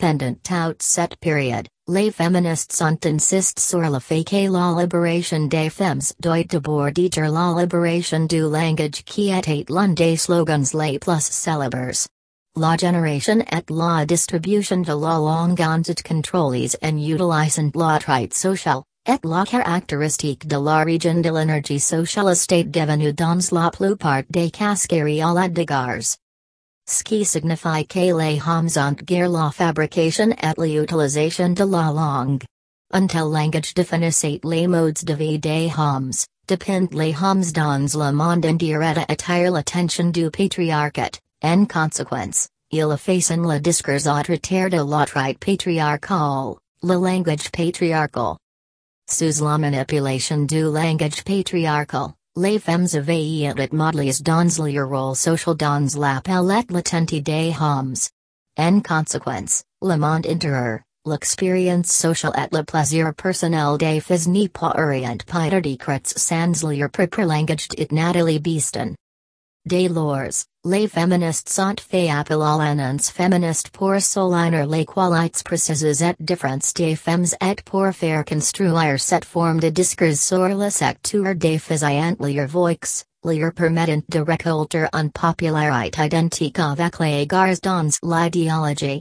Pendant tout set period, les féministes sont insistent sur le fait que la libération des femmes doit d'abord dire la libération du langage qui était l'un des slogans les plus célèbres. La génération et la distribution de la langue ont été contrôlées en utilisant la traite sociale, et la caractéristique de la région de l'énergie sociale est devenue dans la plupart des casqueries à la dégars. Ce qui signifie que les hommes ont la fabrication et l'utilisation de la langue. Until langage définissait les modes de vie des hommes, depend les hommes dans le monde entier et attire l'attention du patriarcat, en conséquence, ils effacent le discours autoritaire de la traite patriarcale, le langage patriarcal. Sous la manipulation du langage patriarcal, les femmes avaient et modèles dans leur rôle social dans la palette latente des hommes. En conséquence, le monde intérieur, l'expérience sociale et le plaisir personnel des filles n'est pas orient par décrets sans leur propre langage et Nathalie Beeston. Dès lors, les féministes sont fait appel à l'annonce féministe pour souligner les qualités précises et différentes des femmes et pour faire construire cette forme de discours sur la secteur des filles leur voix, leur permettant de récolter une popularité identique avec les gars dans l'idéologie.